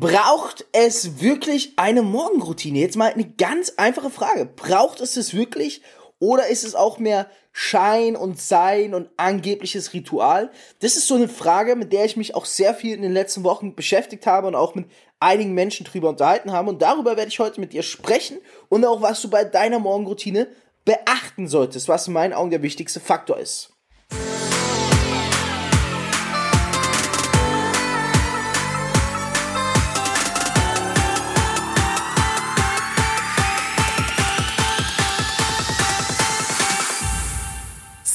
Braucht es wirklich eine Morgenroutine? Jetzt mal eine ganz einfache Frage. Braucht es es wirklich oder ist es auch mehr Schein und Sein und angebliches Ritual? Das ist so eine Frage, mit der ich mich auch sehr viel in den letzten Wochen beschäftigt habe und auch mit einigen Menschen drüber unterhalten haben. Und darüber werde ich heute mit dir sprechen und auch, was du bei deiner Morgenroutine beachten solltest, was in meinen Augen der wichtigste Faktor ist.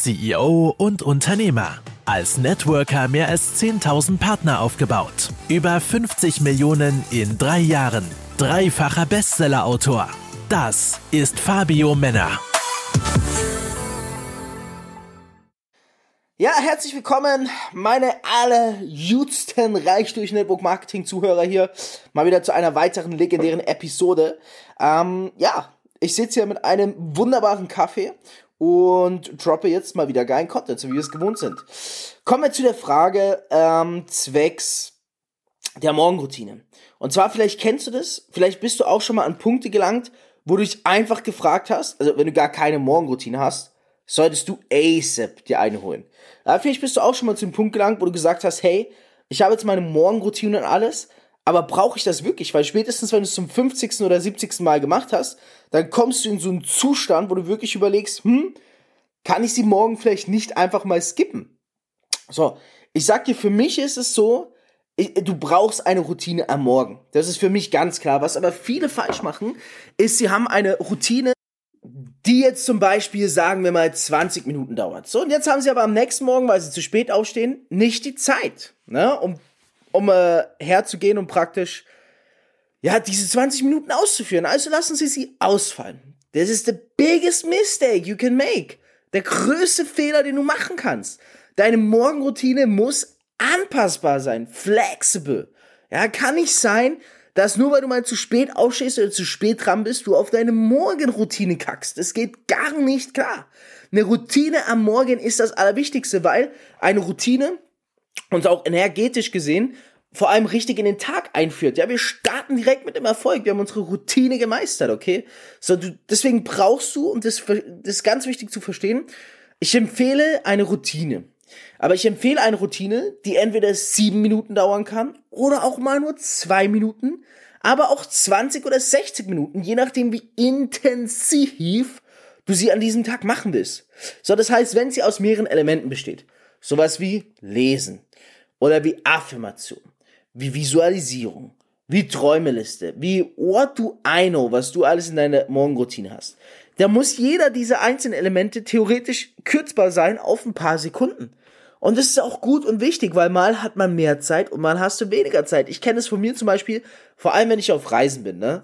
CEO und Unternehmer. Als Networker mehr als 10.000 Partner aufgebaut. Über 50 Millionen in drei Jahren. Dreifacher Bestsellerautor. Das ist Fabio Männer. Ja, herzlich willkommen, meine allerjüdsten Reich durch Network Marketing Zuhörer hier. Mal wieder zu einer weiteren legendären Episode. Ähm, ja, ich sitze hier mit einem wunderbaren Kaffee und droppe jetzt mal wieder geilen Content, so wie wir es gewohnt sind. Kommen wir zu der Frage ähm, zwecks der Morgenroutine. Und zwar, vielleicht kennst du das, vielleicht bist du auch schon mal an Punkte gelangt, wo du dich einfach gefragt hast, also wenn du gar keine Morgenroutine hast, solltest du ASAP dir eine holen. Aber vielleicht bist du auch schon mal zu dem Punkt gelangt, wo du gesagt hast, hey, ich habe jetzt meine Morgenroutine und alles, aber brauche ich das wirklich? Weil spätestens, wenn du es zum 50. oder 70. Mal gemacht hast, dann kommst du in so einen Zustand, wo du wirklich überlegst, hm, kann ich sie morgen vielleicht nicht einfach mal skippen? So, ich sag dir, für mich ist es so, ich, du brauchst eine Routine am Morgen. Das ist für mich ganz klar. Was aber viele falsch machen, ist, sie haben eine Routine, die jetzt zum Beispiel, sagen wir mal, 20 Minuten dauert. So, und jetzt haben sie aber am nächsten Morgen, weil sie zu spät aufstehen, nicht die Zeit, ne, um um äh, herzugehen und praktisch ja diese 20 Minuten auszuführen. Also lassen Sie sie ausfallen. This is the biggest mistake you can make. Der größte Fehler, den du machen kannst. Deine Morgenroutine muss anpassbar sein, flexible. Ja, kann nicht sein, dass nur weil du mal zu spät aufstehst oder zu spät dran bist, du auf deine Morgenroutine kackst. Das geht gar nicht klar. Eine Routine am Morgen ist das Allerwichtigste, weil eine Routine uns auch energetisch gesehen vor allem richtig in den Tag einführt. Ja, wir starten direkt mit dem Erfolg. Wir haben unsere Routine gemeistert, okay? So, du, deswegen brauchst du, und das, das ist ganz wichtig zu verstehen, ich empfehle eine Routine. Aber ich empfehle eine Routine, die entweder sieben Minuten dauern kann oder auch mal nur zwei Minuten, aber auch 20 oder 60 Minuten, je nachdem wie intensiv du sie an diesem Tag machen willst. So, das heißt, wenn sie aus mehreren Elementen besteht, sowas wie Lesen, oder wie Affirmation, wie Visualisierung, wie Träumeliste, wie What do I know, was du alles in deiner Morgenroutine hast. Da muss jeder dieser einzelnen Elemente theoretisch kürzbar sein auf ein paar Sekunden. Und das ist auch gut und wichtig, weil mal hat man mehr Zeit und mal hast du weniger Zeit. Ich kenne es von mir zum Beispiel, vor allem wenn ich auf Reisen bin, ne?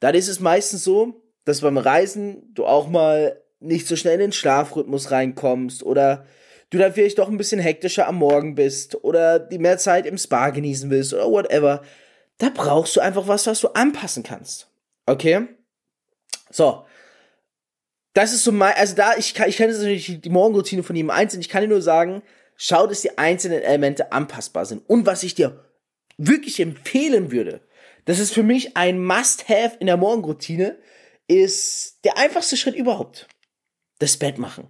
Dann ist es meistens so, dass beim Reisen du auch mal nicht so schnell in den Schlafrhythmus reinkommst oder du dann vielleicht doch ein bisschen hektischer am Morgen bist oder die mehr Zeit im Spa genießen willst oder whatever, da brauchst du einfach was, was du anpassen kannst. Okay? So. Das ist so mein, also da, ich kann, ich kenne natürlich die Morgenroutine von jedem Einzelnen, ich kann dir nur sagen, schau, dass die einzelnen Elemente anpassbar sind. Und was ich dir wirklich empfehlen würde, das ist für mich ein Must-Have in der Morgenroutine, ist der einfachste Schritt überhaupt. Das Bett machen.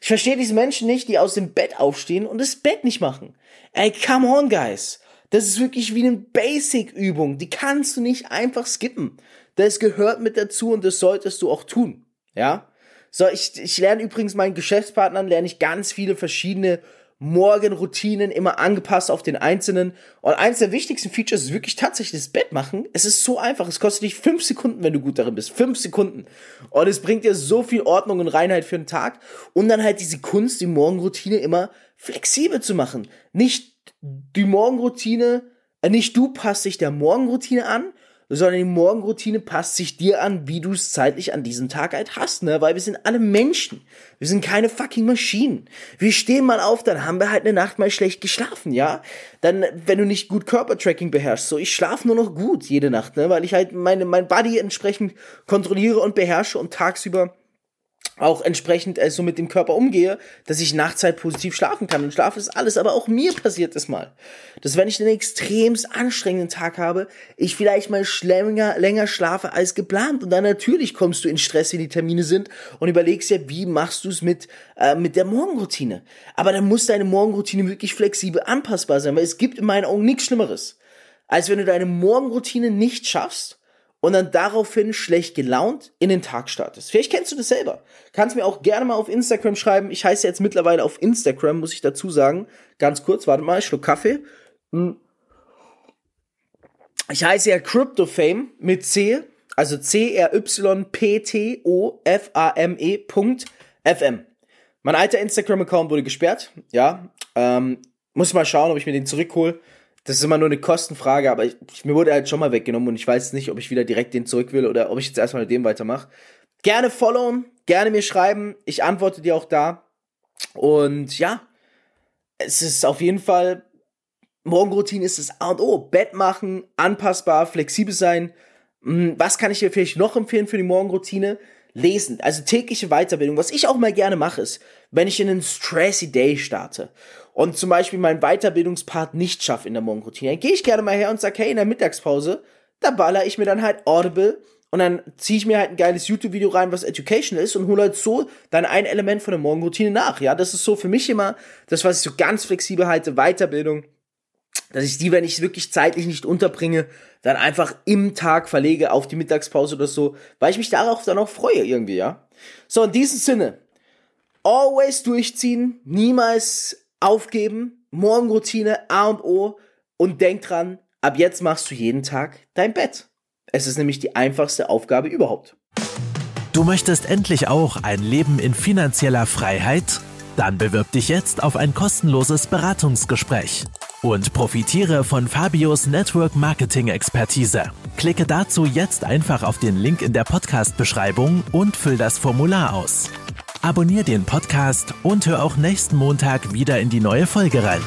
Ich verstehe diese Menschen nicht, die aus dem Bett aufstehen und das Bett nicht machen. Ey, come on, guys. Das ist wirklich wie eine Basic-Übung. Die kannst du nicht einfach skippen. Das gehört mit dazu und das solltest du auch tun. Ja? So, ich, ich lerne übrigens meinen Geschäftspartnern, lerne ich ganz viele verschiedene Morgenroutinen immer angepasst auf den einzelnen. Und eins der wichtigsten Features ist wirklich tatsächlich das Bett machen. Es ist so einfach. Es kostet dich fünf Sekunden, wenn du gut darin bist. Fünf Sekunden. Und es bringt dir so viel Ordnung und Reinheit für den Tag. Und dann halt diese Kunst, die Morgenroutine immer flexibel zu machen. Nicht die Morgenroutine, äh, nicht du passt dich der Morgenroutine an, sondern die Morgenroutine passt sich dir an, wie du es zeitlich an diesem Tag halt hast, ne? Weil wir sind alle Menschen. Wir sind keine fucking Maschinen. Wir stehen mal auf, dann haben wir halt eine Nacht mal schlecht geschlafen, ja? Dann, wenn du nicht gut Körpertracking beherrschst, so ich schlafe nur noch gut jede Nacht, ne? Weil ich halt meine, mein Body entsprechend kontrolliere und beherrsche und tagsüber auch entsprechend äh, so mit dem Körper umgehe, dass ich nachts halt positiv schlafen kann. Und Schlaf ist alles, aber auch mir passiert es mal. Dass wenn ich einen extremst anstrengenden Tag habe, ich vielleicht mal länger, länger schlafe als geplant. Und dann natürlich kommst du in Stress, wenn die Termine sind und überlegst ja, wie machst du es mit, äh, mit der Morgenroutine. Aber dann muss deine Morgenroutine wirklich flexibel anpassbar sein, weil es gibt in meinen Augen nichts Schlimmeres, als wenn du deine Morgenroutine nicht schaffst und dann daraufhin schlecht gelaunt in den Tag startest. Vielleicht kennst du das selber. Kannst mir auch gerne mal auf Instagram schreiben. Ich heiße jetzt mittlerweile auf Instagram, muss ich dazu sagen. Ganz kurz, warte mal, ich schluck Kaffee. Hm. Ich heiße ja CryptoFame mit C, also C-R-Y-P-T-O-F-A-M-E.fm. Mein alter Instagram-Account wurde gesperrt, ja. Ähm, muss mal schauen, ob ich mir den zurückhole. Das ist immer nur eine Kostenfrage, aber ich, mir wurde halt schon mal weggenommen und ich weiß nicht, ob ich wieder direkt den zurück will oder ob ich jetzt erstmal mit dem weitermache. Gerne followen, gerne mir schreiben. Ich antworte dir auch da. Und ja, es ist auf jeden Fall, Morgenroutine ist das A und O. Bett machen, anpassbar, flexibel sein. Hm, was kann ich dir vielleicht noch empfehlen für die Morgenroutine? Lesen, also tägliche Weiterbildung. Was ich auch mal gerne mache, ist, wenn ich in einen stressy Day starte und zum Beispiel meinen Weiterbildungspart nicht schaffe in der Morgenroutine, dann gehe ich gerne mal her und sage, hey, in der Mittagspause, da baller ich mir dann halt Audible und dann ziehe ich mir halt ein geiles YouTube-Video rein, was Education ist und hole halt so dann ein Element von der Morgenroutine nach. Ja, das ist so für mich immer das, was ich so ganz flexibel halte, Weiterbildung, dass ich die, wenn ich wirklich zeitlich nicht unterbringe, dann einfach im Tag verlege auf die Mittagspause oder so, weil ich mich darauf dann auch freue irgendwie, ja. So, in diesem Sinne, always durchziehen, niemals aufgeben, Morgenroutine A und O und denk dran, ab jetzt machst du jeden Tag dein Bett. Es ist nämlich die einfachste Aufgabe überhaupt. Du möchtest endlich auch ein Leben in finanzieller Freiheit? Dann bewirb dich jetzt auf ein kostenloses Beratungsgespräch und profitiere von Fabios Network Marketing Expertise. Klicke dazu jetzt einfach auf den Link in der Podcast-Beschreibung und füll das Formular aus. Abonnier den Podcast und hör auch nächsten Montag wieder in die neue Folge rein.